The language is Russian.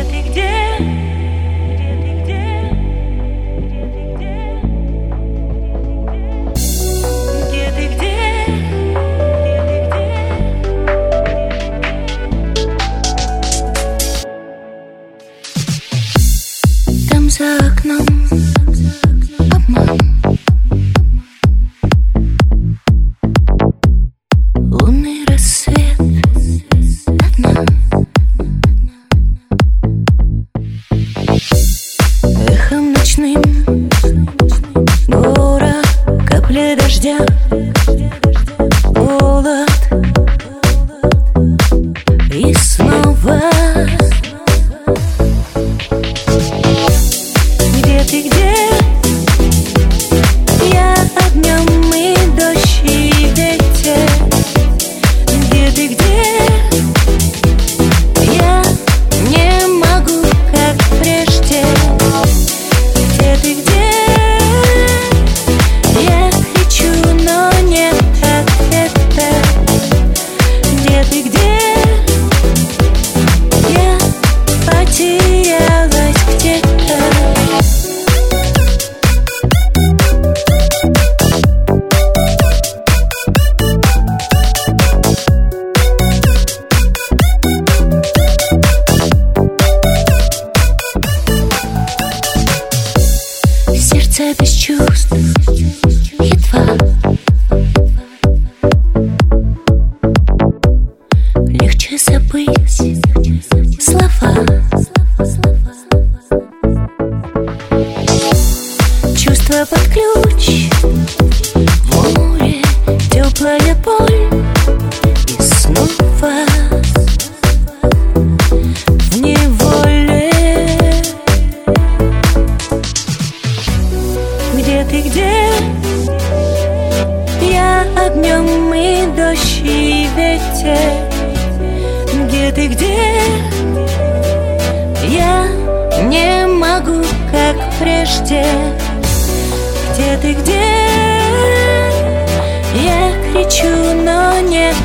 Где ты, где? Ты, где? Без чувств. Едва Легче забыть слова. Чувства под ключ Где ты, где? Я огнем и дождь и ветер Где ты, где? Я не могу, как прежде Где ты, где? Я кричу, но нет